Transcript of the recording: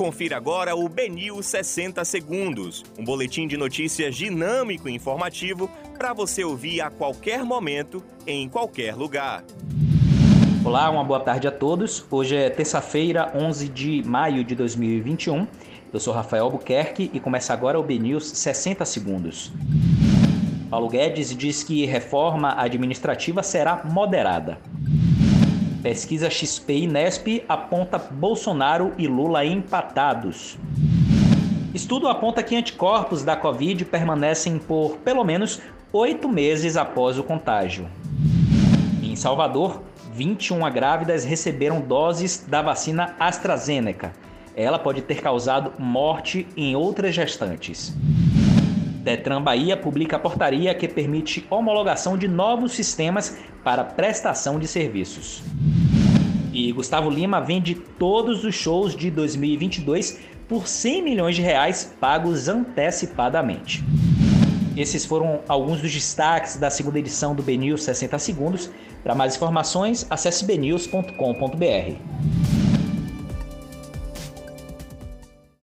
Confira agora o Benil 60 Segundos, um boletim de notícias dinâmico e informativo para você ouvir a qualquer momento, em qualquer lugar. Olá, uma boa tarde a todos. Hoje é terça-feira, 11 de maio de 2021. Eu sou Rafael Albuquerque e começa agora o BNews 60 Segundos. Paulo Guedes diz que reforma administrativa será moderada. Pesquisa XP e Nesp aponta Bolsonaro e Lula empatados. Estudo aponta que anticorpos da Covid permanecem por pelo menos oito meses após o contágio. Em Salvador, 21 grávidas receberam doses da vacina AstraZeneca. Ela pode ter causado morte em outras gestantes. Detran Bahia publica a portaria que permite homologação de novos sistemas para prestação de serviços. E Gustavo Lima vende todos os shows de 2022 por 100 milhões de reais pagos antecipadamente. Esses foram alguns dos destaques da segunda edição do BNews 60 Segundos. Para mais informações, acesse bnews.com.br.